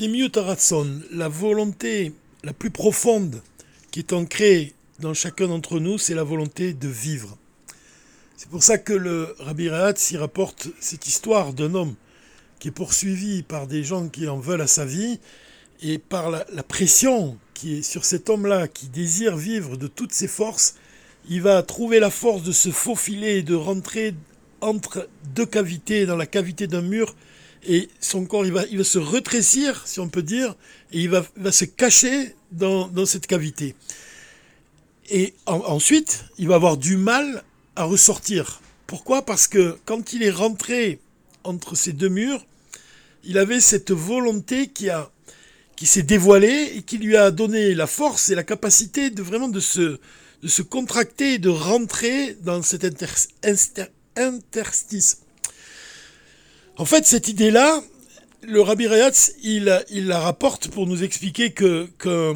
Pnimiut Taratson, la volonté la plus profonde qui est ancrée dans chacun d'entre nous, c'est la volonté de vivre. C'est pour ça que le Rabbi Rahat s'y rapporte cette histoire d'un homme qui est poursuivi par des gens qui en veulent à sa vie et par la, la pression qui est sur cet homme-là qui désire vivre de toutes ses forces, il va trouver la force de se faufiler et de rentrer entre deux cavités, dans la cavité d'un mur, et son corps, il va, il va se rétrécir, si on peut dire, et il va, va se cacher dans, dans, cette cavité. Et en, ensuite, il va avoir du mal à ressortir. Pourquoi? Parce que quand il est rentré entre ces deux murs, il avait cette volonté qui, a, qui s'est dévoilée et qui lui a donné la force et la capacité de vraiment de se, de se contracter et de rentrer dans cet inter, inter, interstice. En fait, cette idée-là, le Rabbi Rayatz, il, la rapporte pour nous expliquer que, que,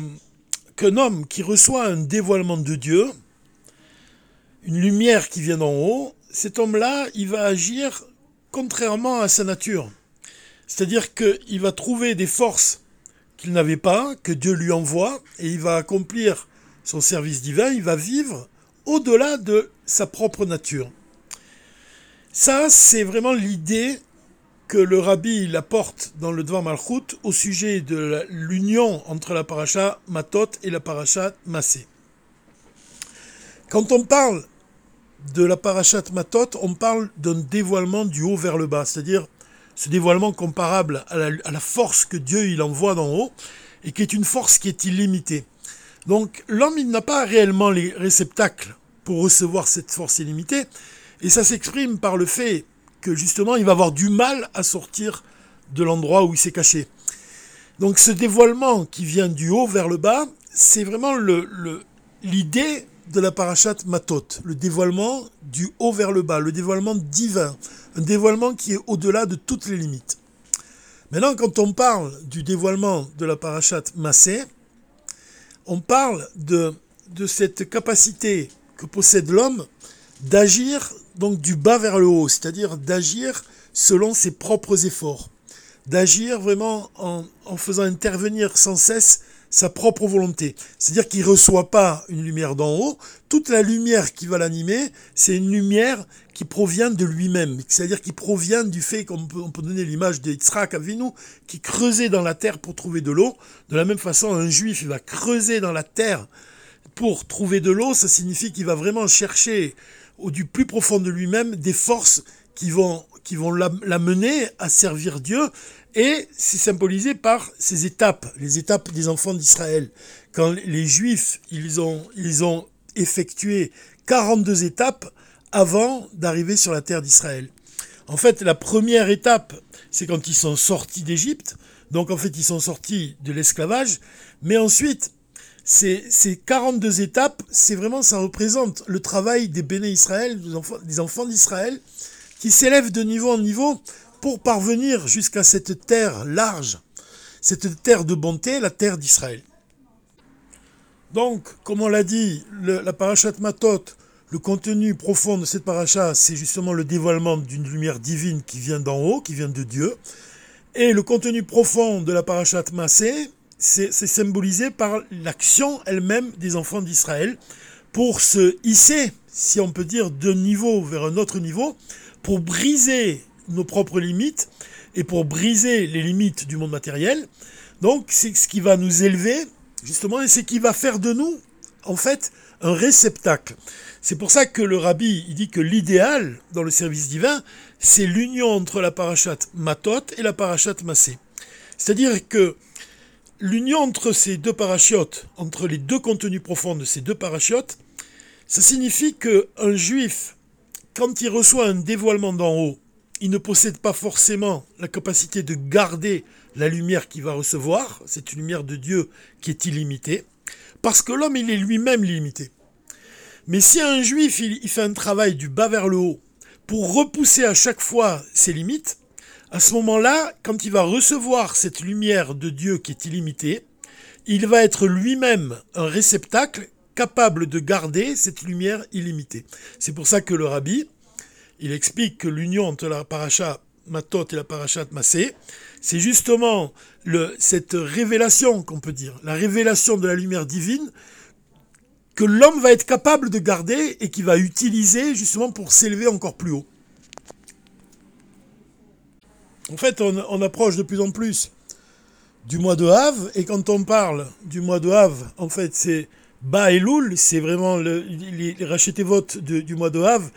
qu'un homme qui reçoit un dévoilement de Dieu, une lumière qui vient d'en haut, cet homme-là, il va agir contrairement à sa nature. C'est-à-dire qu'il va trouver des forces qu'il n'avait pas, que Dieu lui envoie, et il va accomplir son service divin, il va vivre au-delà de sa propre nature. Ça, c'est vraiment l'idée que le rabbi apporte dans le Dvar Malchut au sujet de l'union entre la paracha Matot et la paracha Massé. Quand on parle de la parachat Matot, on parle d'un dévoilement du haut vers le bas, c'est-à-dire ce dévoilement comparable à la, force que Dieu il envoie d'en haut et qui est une force qui est illimitée. Donc l'homme il n'a pas réellement les réceptacles pour recevoir cette force illimitée, et ça s'exprime par le fait justement, il va avoir du mal à sortir de l'endroit où il s'est caché. Donc ce dévoilement qui vient du haut vers le bas, c'est vraiment l'idée de la parachat Matot, le dévoilement du haut vers le bas, le dévoilement divin, un dévoilement qui est au-delà de toutes les limites. Maintenant, quand on parle du dévoilement de la parachat Massé, on parle de cette capacité que possède l'homme d'agir donc du bas vers le haut, c'est-à-dire d'agir selon ses propres efforts, d'agir vraiment en, faisant intervenir sans cesse sa propre volonté. C'est-à-dire qu'il ne reçoit pas une lumière d'en haut, toute la lumière qui va l'animer, c'est une lumière qui provient de lui-même, c'est-à-dire qui provient du fait qu'on peut, on peut donner l'image de Yitzhak Avinu, qui creusait dans la terre pour trouver de l'eau. De la même façon, un juif, il va creuser dans la terre pour trouver de l'eau, ça signifie qu'il va vraiment chercher au du plus profond de lui-même des forces qui vont, qui vont l'amener à servir Dieu. Et c'est symbolisé par ces étapes, les étapes des enfants d'Israël. Quand les Juifs, ils ont, ils ont effectué 42 étapes avant d'arriver sur la terre d'Israël. En fait, la première étape, c'est quand ils sont sortis d'Égypte. Donc, en fait, ils sont sortis de l'esclavage. Mais ensuite, ces, ces 42 étapes, c'est vraiment, ça représente le travail des béné Israël, des enfants, d'Israël, qui s'élèvent de niveau en niveau pour parvenir jusqu'à cette terre large, cette terre de bonté, la terre d'Israël. Donc, comme on l'a dit, la parachat Matot, le contenu profond de cette paracha, c'est justement le dévoilement d'une lumière divine qui vient d'en haut, qui vient de Dieu. Et le contenu profond de la parachat Massé, c'est symbolisé par l'action elle-même des enfants d'Israël pour se hisser, si on peut dire, d'un niveau vers un autre niveau, pour briser nos propres limites et pour briser les limites du monde matériel. Donc c'est ce qui va nous élever, justement, et c'est ce qui va faire de nous, en fait, un réceptacle. C'est pour ça que le rabbi il dit que l'idéal dans le service divin, c'est l'union entre la parachat Matot et la parachat Massé. C'est-à-dire que l'union entre ces deux parachutes, entre les deux contenus profonds de ces deux parachutes, ça signifie qu'un juif, quand il reçoit un dévoilement d'en haut, il ne possède pas forcément la capacité de garder la lumière qu'il va recevoir, cette lumière de Dieu qui est illimitée, parce que l'homme, il est lui-même limité. Mais si un juif, il fait un travail du bas vers le haut pour repousser à chaque fois ses limites, à ce moment-là, quand il va recevoir cette lumière de Dieu qui est illimitée, il va être lui-même un réceptacle capable de garder cette lumière illimitée. C'est pour ça que le rabbi, il explique que l'union entre la paracha Matot et la paracha Massé, c'est justement cette révélation qu'on peut dire, la révélation de la lumière divine que l'homme va être capable de garder et qui va utiliser justement pour s'élever encore plus haut. En fait, on, approche de plus en plus du mois de Havre, et quand on parle du mois de Havre, en fait, c'est Ba et Loul, c'est vraiment le, les, les votes du mois de Havre,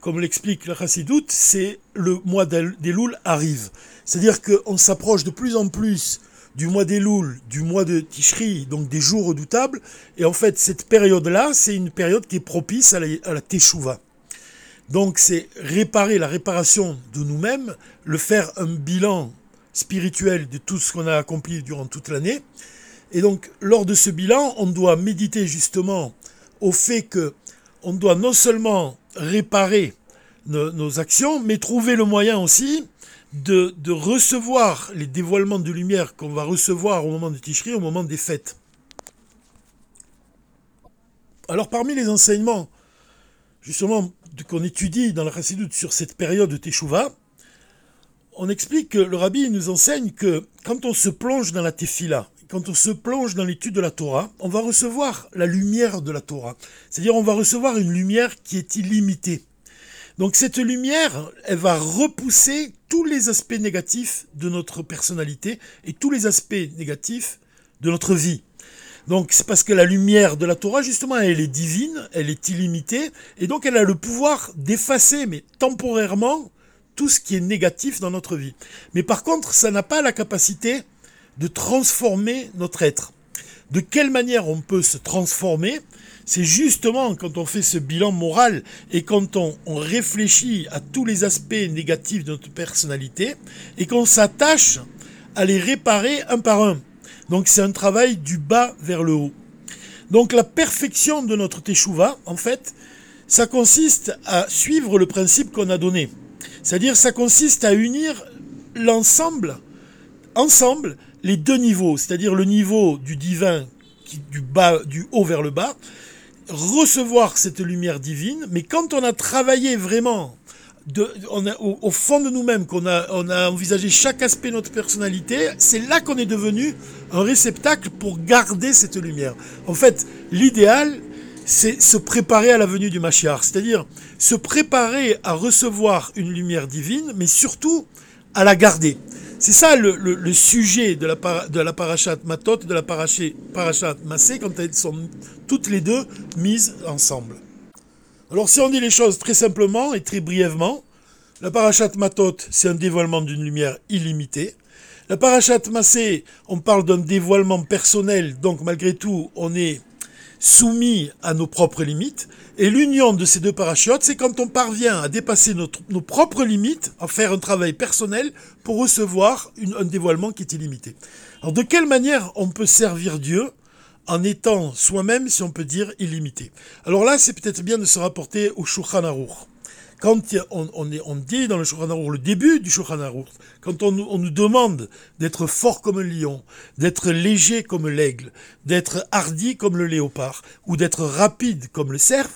comme l'explique la Chassidoute, c'est le mois des Loul arrive. C'est-à-dire qu'on s'approche de plus en plus du mois des Loul, du mois de Tishri, donc des jours redoutables, et en fait, cette période-là, c'est une période qui est propice à la, à la Teshuvah. Donc c'est réparer la réparation de nous-mêmes, le faire un bilan spirituel de tout ce qu'on a accompli durant toute l'année. Et donc lors de ce bilan, on doit méditer justement au fait que on doit non seulement réparer nos, actions, mais trouver le moyen aussi de, de recevoir les dévoilements de lumière qu'on va recevoir au moment de Tishri, au moment des fêtes. Alors parmi les enseignements justement qu'on étudie dans la Chassidoute sur cette période de Teshuvah, on explique que le rabbi nous enseigne que quand on se plonge dans la tefila, quand on se plonge dans l'étude de la Torah, on va recevoir la lumière de la Torah. C'est-à-dire on va recevoir une lumière qui est illimitée. Donc cette lumière, elle va repousser tous les aspects négatifs de notre personnalité et tous les aspects négatifs de notre vie. Donc c'est parce que la lumière de la Torah, justement, elle est divine, elle est illimitée, et donc elle a le pouvoir d'effacer, mais temporairement, tout ce qui est négatif dans notre vie. Mais par contre, ça n'a pas la capacité de transformer notre être. De quelle manière on peut se transformer? C'est justement quand on fait ce bilan moral et quand on, réfléchit à tous les aspects négatifs de notre personnalité et qu'on s'attache à les réparer un par un. Donc c'est un travail du bas vers le haut. Donc la perfection de notre teshuva, en fait, ça consiste à suivre le principe qu'on a donné. C'est-à-dire ça consiste à unir l'ensemble, ensemble, les deux niveaux, c'est-à-dire le niveau du divin qui, du bas, du haut vers le bas, recevoir cette lumière divine, mais quand on a travaillé vraiment au, fond de nous-mêmes, qu'on on a envisagé chaque aspect de notre personnalité, c'est là qu'on est devenu un réceptacle pour garder cette lumière. En fait, l'idéal, c'est se préparer à la venue du Mashiach, c'est-à-dire se préparer à recevoir une lumière divine, mais surtout à la garder. C'est ça le, sujet de la, parachat Matot et de la parachat Massé quand elles sont toutes les deux mises ensemble. Alors si on dit les choses très simplement et très brièvement, la parachat Matot, c'est un dévoilement d'une lumière illimitée. La parachat Massé, on parle d'un dévoilement personnel, donc malgré tout, on est soumis à nos propres limites. Et l'union de ces deux parachutes, c'est quand on parvient à dépasser nos propres limites, à faire un travail personnel pour recevoir un dévoilement qui est illimité. Alors de quelle manière on peut servir Dieu en étant soi-même, si on peut dire, illimité? Alors là, c'est peut-être bien de se rapporter au Shulchan Aruch. Quand on, dit dans le Shulchan le début du Shulchan quand on, nous demande d'être fort comme un lion, d'être léger comme l'aigle, d'être hardi comme le léopard, ou d'être rapide comme le cerf,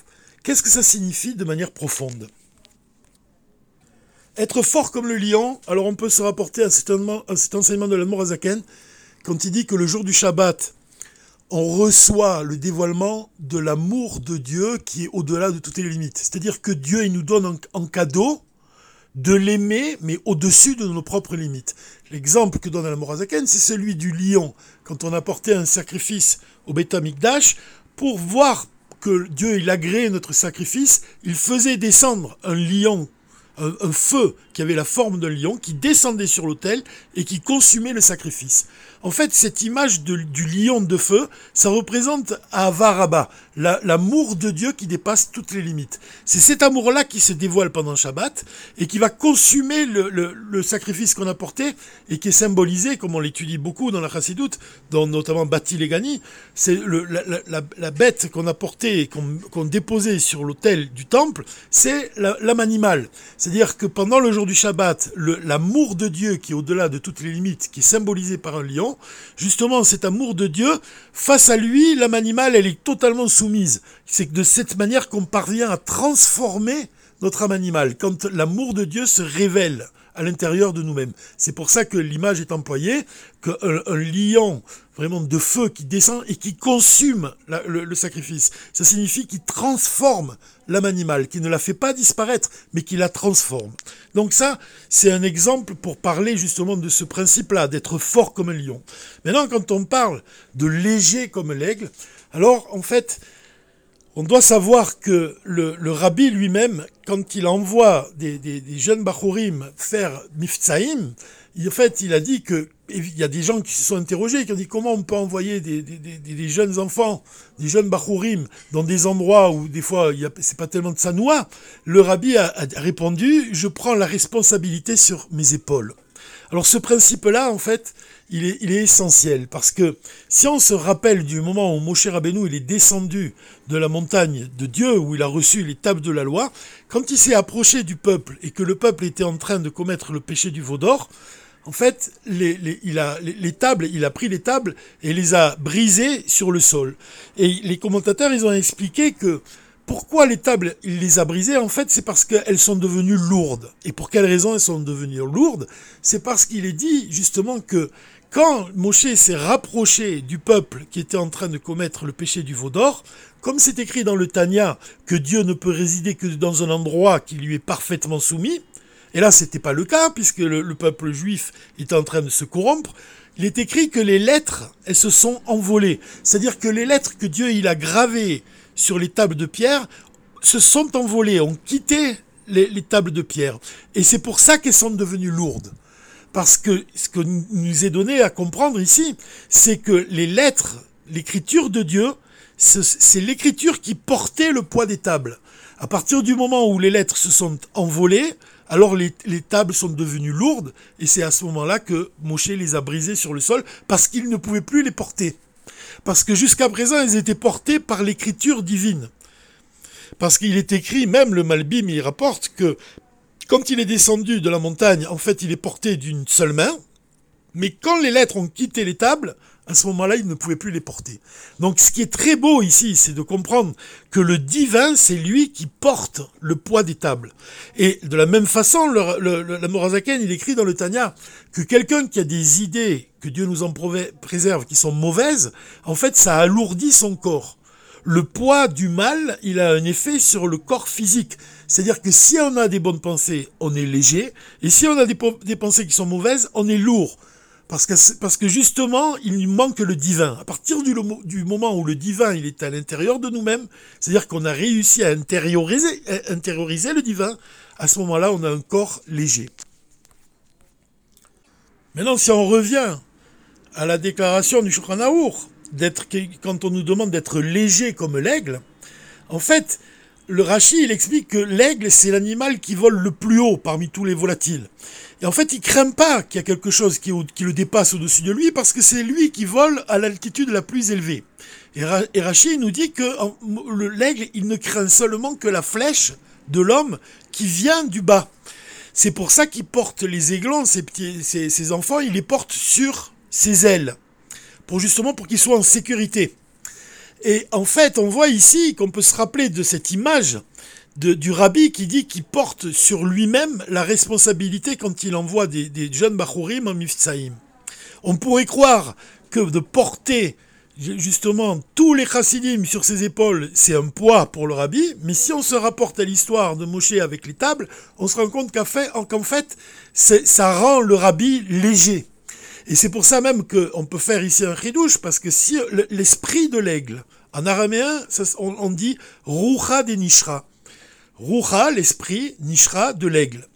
qu'est-ce que ça signifie de manière profonde? Être fort comme le lion, alors on peut se rapporter à cet, enseignement de l'Admor Azaken, quand il dit que le jour du Shabbat, on reçoit le dévoilement de l'amour de Dieu qui est au-delà de toutes les limites. C'est-à-dire que Dieu, nous donne en, cadeau de l'aimer, mais au-dessus de nos propres limites. L'exemple que donne la Morazaken, c'est celui du lion. Quand on apportait un sacrifice au Beth Amikdash, pour voir que Dieu, il agréait notre sacrifice, il faisait descendre un lion un, feu qui avait la forme d'un lion, qui descendait sur l'autel et qui consumait le sacrifice. En fait, cette image du lion de feu, ça représente Avaraba, l'amour de Dieu qui dépasse toutes les limites. C'est cet amour-là qui se dévoile pendant Shabbat et qui va consumer le, sacrifice qu'on a porté et qui est symbolisé, comme on l'étudie beaucoup dans la Chassidoute, dans notamment Bati Legani, c'est la, bête qu'on a portée et qu'on déposait sur l'autel du temple, c'est l'âme animale. C'est-à-dire que pendant le jour du Shabbat, l'amour de Dieu qui est au-delà de toutes les limites, qui est symbolisé par un lion, justement cet amour de Dieu, face à lui, l'âme animale, elle est totalement soumise c'est de cette manière qu'on parvient à transformer notre âme animale. Quand l'amour de Dieu se révèle à l'intérieur de nous-mêmes. C'est pour ça que l'image est employée, qu'un un lion vraiment de feu qui descend et qui consume le, sacrifice. Ça signifie qu'il transforme l'âme animale, qui ne la fait pas disparaître, mais qui la transforme. Donc ça, c'est un exemple pour parler justement de ce principe-là, d'être fort comme un lion. Maintenant, quand on parle de léger comme l'aigle, alors en fait, on doit savoir que le, rabbi lui-même, quand il envoie des, jeunes Bachorim faire Mifzaïm, en fait, il a dit que il y a des gens qui se sont interrogés, qui ont dit comment on peut envoyer des, jeunes enfants, des jeunes Bachorim, dans des endroits où des fois c'est pas tellement de sanoua. Le rabbi a répondu je prends la responsabilité sur mes épaules. Alors ce principe-là, en fait, il est, essentiel parce que si on se rappelle du moment où Moshe Rabbeinu il est descendu de la montagne de Dieu où il a reçu les tables de la loi, quand il s'est approché du peuple et que le peuple était en train de commettre le péché du veau d'or, en fait, les, il a, les, tables, il a pris les tables et les a brisées sur le sol. Et les commentateurs, ils ont expliqué que pourquoi les tables, il les a brisées En fait, c'est parce qu'elles sont devenues lourdes. Et pour quelle raison elles sont devenues lourdes? C'est parce qu'il est dit justement que quand Moshe s'est rapproché du peuple qui était en train de commettre le péché du veau d'or, comme c'est écrit dans le Tanya que Dieu ne peut résider que dans un endroit qui lui est parfaitement soumis, et là c'était pas le cas puisque le, le, peuple juif était en train de se corrompre, il est écrit que les lettres, elles se sont envolées. C'est-à-dire que les lettres que Dieu il a gravées sur les tables de pierre se sont envolées, ont quitté les, tables de pierre. Et c'est pour ça qu'elles sont devenues lourdes. Parce que ce que nous est donné à comprendre ici, c'est que les lettres, l'écriture de Dieu, c'est l'écriture qui portait le poids des tables. À partir du moment où les lettres se sont envolées, alors les, les tables sont devenues lourdes, et c'est à ce moment-là que Moshe les a brisées sur le sol, parce qu'il ne pouvait plus les porter. Parce que jusqu'à présent, elles étaient portées par l'écriture divine. Parce qu'il est écrit, même le Malbim, il rapporte que quand il est descendu de la montagne, en fait, il est porté d'une seule main, mais quand les lettres ont quitté les tables, à ce moment-là, il ne pouvait plus les porter. Donc ce qui est très beau ici, c'est de comprendre que le divin, c'est lui qui porte le poids des tables. Et de la même façon, le, le, Morazaken, il écrit dans le Tanya que quelqu'un qui a des idées, que Dieu nous en préserve, qui sont mauvaises, en fait, ça alourdit son corps. Le poids du mal, il a un effet sur le corps physique. C'est-à-dire que si on a des bonnes pensées, on est léger, et si on a des pensées qui sont mauvaises, on est lourd. Parce que, parce que justement, il manque le divin. À partir du, moment où le divin est à l'intérieur de nous-mêmes, c'est-à-dire qu'on a réussi à intérioriser, le divin, à ce moment-là, on a un corps léger. Maintenant, si on revient à la déclaration du Shukran d'être, quand on nous demande d'être léger comme l'aigle, en fait, le Rashi, il explique que l'aigle, c'est l'animal qui vole le plus haut parmi tous les volatiles. Et en fait, il craint pas qu'il y a quelque chose qui, le dépasse au-dessus de lui, parce que c'est lui qui vole à l'altitude la plus élevée. Et, Rashi nous dit que l'aigle, il ne craint seulement que la flèche de l'homme qui vient du bas. C'est pour ça qu'il porte les aiglons, ses, ses enfants, il les porte sur ses ailes, pour justement pour qu'ils soient en sécurité. Et en fait, on voit ici qu'on peut se rappeler de cette image du rabbi qui dit qu'il porte sur lui-même la responsabilité quand il envoie des, jeunes Bachurim en Mifsaïm. On pourrait croire que de porter justement tous les chassidim sur ses épaules, c'est un poids pour le rabbi, mais si on se rapporte à l'histoire de Moshe avec les tables, on se rend compte qu'en fait, fait ça rend le rabbi léger. Et c'est pour ça même qu'on peut faire ici un chidouche, parce que si l'esprit de l'aigle, en araméen, on, dit Rucha de Nishra. Rucha, l'esprit, Nishra, de l'aigle.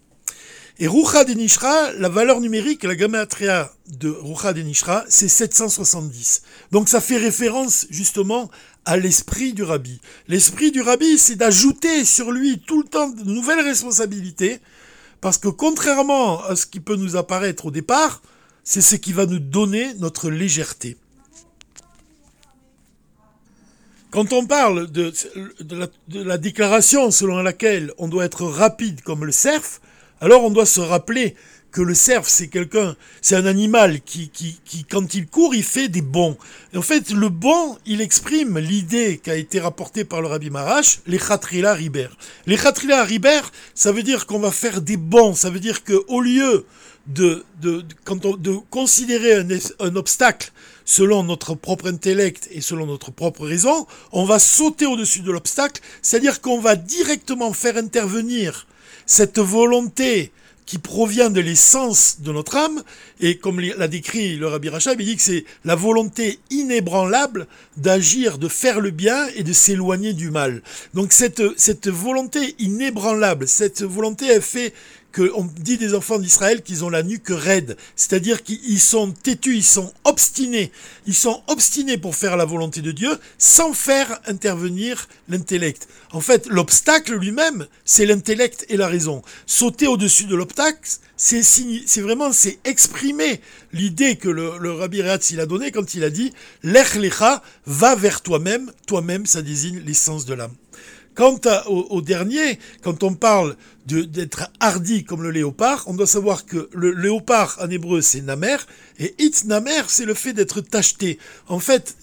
Et Rucha de Nishra, la valeur numérique, la gamatria de Rucha de Nishra, c'est 770. Donc ça fait référence justement à l'esprit du rabbi. L'esprit du rabbi, c'est d'ajouter sur lui tout le temps de nouvelles responsabilités, parce que contrairement à ce qui peut nous apparaître au départ, c'est ce qui va nous donner notre légèreté. Quand on parle de, la, déclaration selon laquelle on doit être rapide comme le cerf, alors on doit se rappeler que le cerf, c'est quelqu'un, c'est un animal qui, qui, qui, quand il court, il fait des bonds. En fait, le bond, il exprime l'idée qui a été rapportée par le Rabbi Marash, les chatrila riber. Les chatrila riber, ça veut dire qu'on va faire des bonds, ça veut dire que au lieu de, de, quand de considérer un, un obstacle selon notre propre intellect et selon notre propre raison, on va sauter au-dessus de l'obstacle, c'est-à-dire qu'on va directement faire intervenir cette volonté qui provient de l'essence de notre âme, et comme l'a décrit le Rabbi Rachab, il dit que c'est la volonté inébranlable d'agir, de faire le bien et de s'éloigner du mal. Donc cette, cette volonté inébranlable, cette volonté, elle fait qu'on dit des enfants d'Israël qu'ils ont la nuque raide, c'est-à-dire qu'ils sont têtus, ils sont obstinés, ils sont obstinés pour faire la volonté de Dieu sans faire intervenir l'intellect. En fait, l'obstacle lui-même, c'est l'intellect et la raison. Sauter au-dessus de l'obstacle, c'est, c'est vraiment, c'est exprimer l'idée que le, le Rabbi Rehatz, il a donnée quand il a dit, l'ech lecha, va vers toi-même, toi-même, ça désigne l'essence de l'âme. Quant au, dernier, quand on parle d'être hardi comme le léopard, on doit savoir que le léopard en hébreu c'est namer, et it namer c'est le fait d'être tacheté. En fait,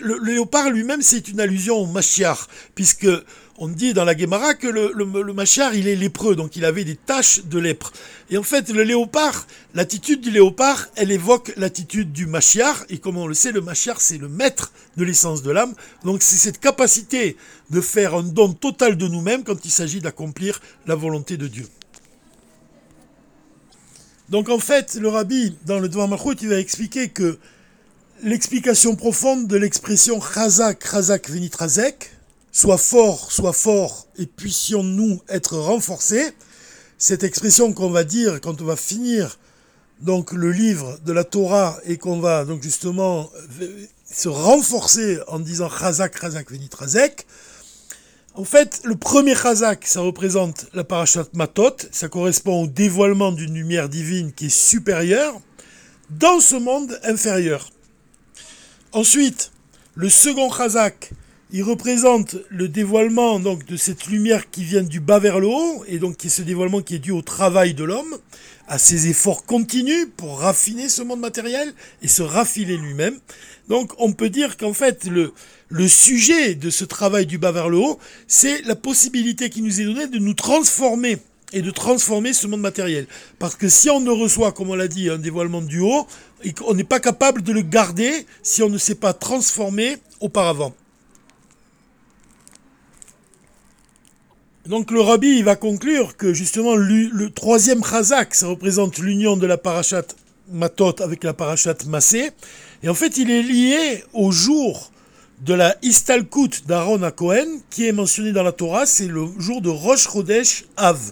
le, léopard lui-même c'est une allusion au machiar, puisque on dit dans la Gemara que le, le, machar, il est lépreux, donc il avait des taches de lèpre. Et en fait, le léopard, l'attitude du léopard, elle évoque l'attitude du machiar, et comme on le sait, le machiar, c'est le maître de l'essence de l'âme. Donc c'est cette capacité de faire un don total de nous-mêmes quand il s'agit d'accomplir la volonté de Dieu. Donc en fait, le rabbi, dans le Devant il va expliquer que l'explication profonde de l'expression chazak, chazak, venitrazek, Sois fort, sois fort, et puissions-nous être renforcés. Cette expression qu'on va dire quand on va finir donc le livre de la Torah et qu'on va donc justement se renforcer en disant Chazak, Chazak, Venitrazek. En fait, le premier Chazak, ça représente la parashat Matot, ça correspond au dévoilement d'une lumière divine qui est supérieure dans ce monde inférieur. Ensuite, le second Chazak, il représente le dévoilement donc de cette lumière qui vient du bas vers le haut, et donc qui est ce dévoilement qui est dû au travail de l'homme, à ses efforts continus pour raffiner ce monde matériel et se raffiler lui-même. Donc on peut dire qu'en fait le, le sujet de ce travail du bas vers le haut, c'est la possibilité qui nous est donnée de nous transformer et de transformer ce monde matériel. Parce que si on ne reçoit, comme on l'a dit, un dévoilement du haut, on n'est pas capable de le garder si on ne s'est pas transformé auparavant. Donc le rabbi va conclure que justement le, troisième chazak, ça représente l'union de la parashat Matot avec la parashat Massé. Et en fait, il est lié au jour de la Istalkut d'Aaron à Cohen, qui est mentionné dans la Torah, c'est le jour de Rosh Chodesh Av.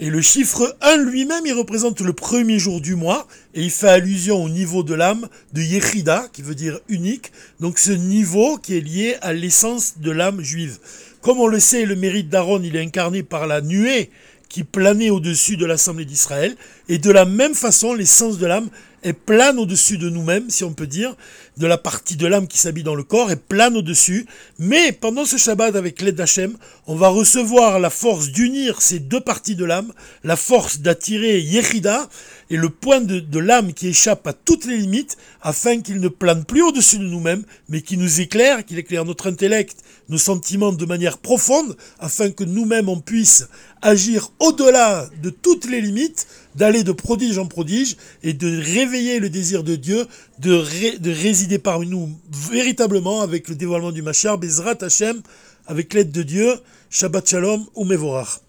Et le chiffre 1 lui-même, il représente le premier jour du mois, et il fait allusion au niveau de l'âme de Yechida, qui veut dire unique, donc ce niveau qui est lié à l'essence de l'âme juive. Comme on le sait, le mérite d'Aaron, il est incarné par la nuée qui planait au-dessus de l'Assemblée d'Israël. Et de la même façon, l'essence de l'âme, est plane au-dessus de nous-mêmes, si on peut dire, de la partie de l'âme qui s'habille dans le corps, et plane au-dessus. Mais pendant ce Shabbat, avec l'aide d'Hachem, on va recevoir la force d'unir ces deux parties de l'âme, la force d'attirer Yechida, et le point de, de l'âme qui échappe à toutes les limites, afin qu'il ne plane plus au-dessus de nous-mêmes, mais qui nous éclaire, qu'il éclaire notre intellect, nos sentiments de manière profonde, afin que nous-mêmes on puisse agir au-delà de toutes les limites, d'aller de prodige en prodige et de réveiller le désir de Dieu, de, de résider parmi nous véritablement avec le dévoilement du Machar, Bezrat Hashem, avec l'aide de Dieu, Shabbat Shalom ou Mevorach.